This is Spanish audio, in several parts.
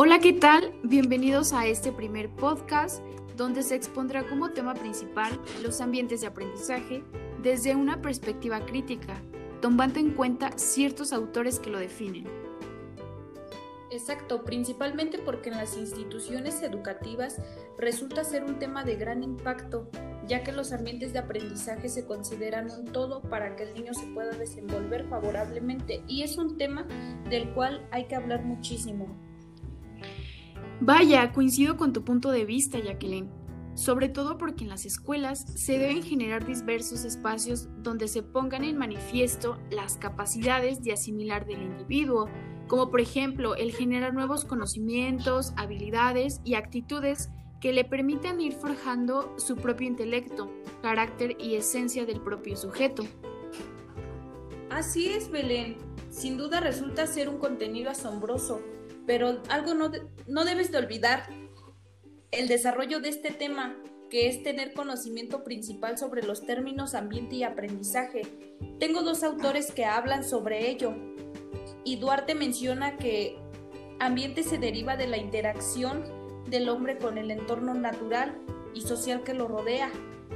Hola, ¿qué tal? Bienvenidos a este primer podcast donde se expondrá como tema principal los ambientes de aprendizaje desde una perspectiva crítica, tomando en cuenta ciertos autores que lo definen. Exacto, principalmente porque en las instituciones educativas resulta ser un tema de gran impacto, ya que los ambientes de aprendizaje se consideran un todo para que el niño se pueda desenvolver favorablemente y es un tema del cual hay que hablar muchísimo. Vaya, coincido con tu punto de vista, Jacqueline. Sobre todo porque en las escuelas se deben generar diversos espacios donde se pongan en manifiesto las capacidades de asimilar del individuo, como por ejemplo el generar nuevos conocimientos, habilidades y actitudes que le permitan ir forjando su propio intelecto, carácter y esencia del propio sujeto. Así es, Belén. Sin duda resulta ser un contenido asombroso, pero algo no, no debes de olvidar, el desarrollo de este tema, que es tener conocimiento principal sobre los términos ambiente y aprendizaje. Tengo dos autores que hablan sobre ello, y Duarte menciona que ambiente se deriva de la interacción del hombre con el entorno natural y social que lo rodea.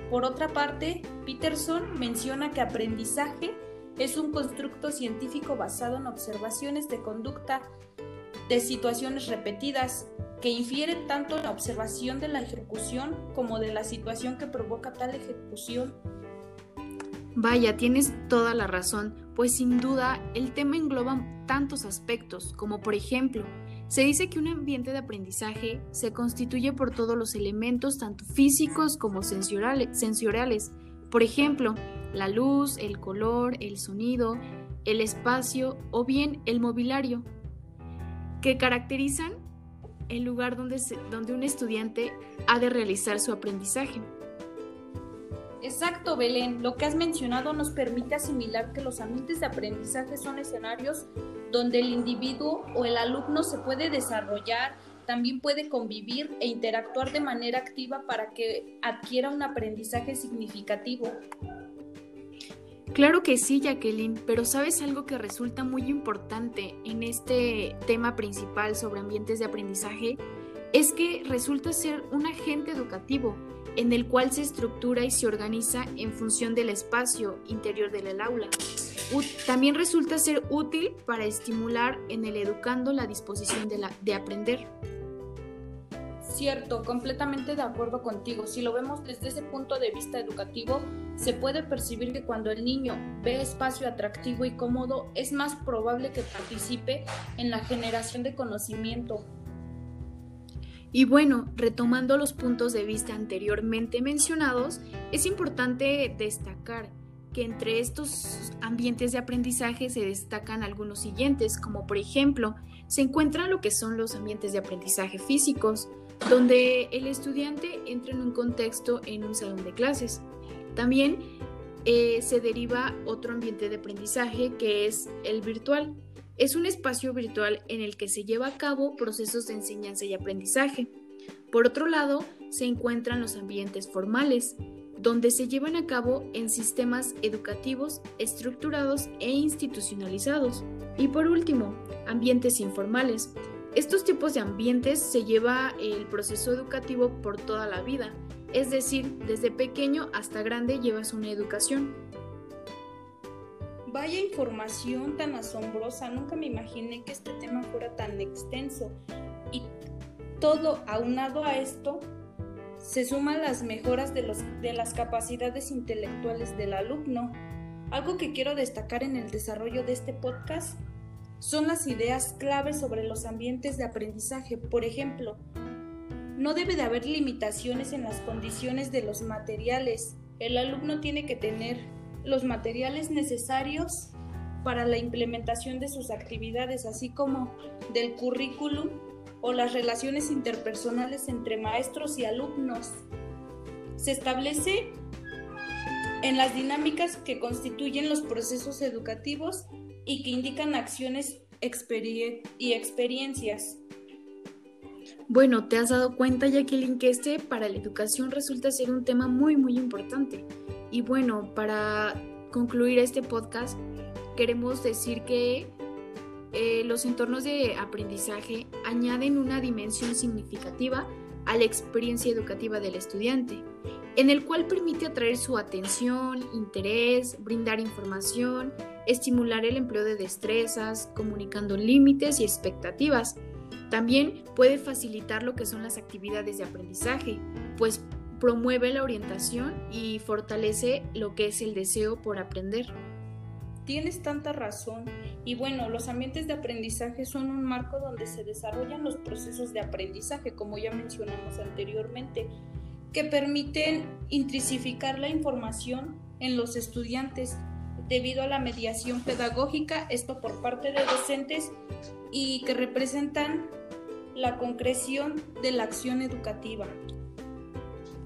Por otra parte, Peterson menciona que aprendizaje es un constructo científico basado en observaciones de conducta de situaciones repetidas, que infiere tanto la observación de la ejecución como de la situación que provoca tal ejecución. Vaya, tienes toda la razón, pues sin duda el tema engloba tantos aspectos, como por ejemplo, se dice que un ambiente de aprendizaje se constituye por todos los elementos, tanto físicos como sensoriales. Por ejemplo, la luz, el color, el sonido, el espacio o bien el mobiliario, que caracterizan el lugar donde, donde un estudiante ha de realizar su aprendizaje. Exacto, Belén. Lo que has mencionado nos permite asimilar que los ambientes de aprendizaje son escenarios donde el individuo o el alumno se puede desarrollar, también puede convivir e interactuar de manera activa para que adquiera un aprendizaje significativo. Claro que sí, Jacqueline, pero ¿sabes algo que resulta muy importante en este tema principal sobre ambientes de aprendizaje? Es que resulta ser un agente educativo en el cual se estructura y se organiza en función del espacio interior del aula. También resulta ser útil para estimular en el educando la disposición de, de aprender. Cierto, completamente de acuerdo contigo. Si lo vemos desde ese punto de vista educativo, se puede percibir que cuando el niño ve espacio atractivo y cómodo, es más probable que participe en la generación de conocimiento. Y bueno, retomando los puntos de vista anteriormente mencionados, es importante destacar que entre estos ambientes de aprendizaje se destacan algunos siguientes, como por ejemplo, se encuentran lo que son los ambientes de aprendizaje físicos, donde el estudiante entra en un contexto en un salón de clases. También eh, se deriva otro ambiente de aprendizaje que es el virtual. Es un espacio virtual en el que se lleva a cabo procesos de enseñanza y aprendizaje. Por otro lado, se encuentran los ambientes formales, donde se llevan a cabo en sistemas educativos estructurados e institucionalizados. Y por último, ambientes informales, estos tipos de ambientes se lleva el proceso educativo por toda la vida, es decir, desde pequeño hasta grande llevas una educación. Vaya información tan asombrosa, nunca me imaginé que este tema fuera tan extenso. Y todo aunado a esto, se suman las mejoras de, las capacidades intelectuales del alumno. Algo que quiero destacar en el desarrollo de este podcast son las ideas claves sobre los ambientes de aprendizaje. Por ejemplo, no debe de haber limitaciones en las condiciones de los materiales. El alumno tiene que tener los materiales necesarios para la implementación de sus actividades, así como del currículum o las relaciones interpersonales entre maestros y alumnos. Se establece en las dinámicas que constituyen los procesos educativos y que indican acciones y experiencias. Bueno, te has dado cuenta, Jacqueline, que este para la educación resulta ser un tema muy, muy importante. Y bueno, para concluir este podcast, queremos decir que eh, los entornos de aprendizaje añaden una dimensión significativa a la experiencia educativa del estudiante, en el cual permite atraer su atención, interés, brindar información, estimular el empleo de destrezas, comunicando límites y expectativas. También puede facilitar lo que son las actividades de aprendizaje, pues promueve la orientación y fortalece lo que es el deseo por aprender. Tienes tanta razón. Y bueno, los ambientes de aprendizaje son un marco donde se desarrollan los procesos de aprendizaje, como ya mencionamos anteriormente, que permiten intensificar la información en los estudiantes debido a la mediación pedagógica, esto por parte de docentes y que representan la concreción de la acción educativa.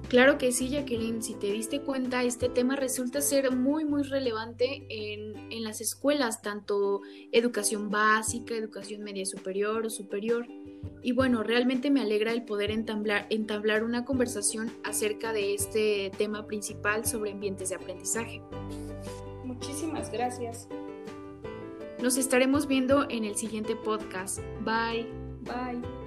Claro que sí, Jacqueline, si te diste cuenta, este tema resulta ser muy, muy relevante en, en, las escuelas, tanto educación básica, educación media superior o superior. Y bueno, realmente me alegra el poder entablar, entablar una conversación acerca de este tema principal sobre ambientes de aprendizaje. Muchísimas gracias. Nos estaremos viendo en el siguiente podcast. Bye. Bye.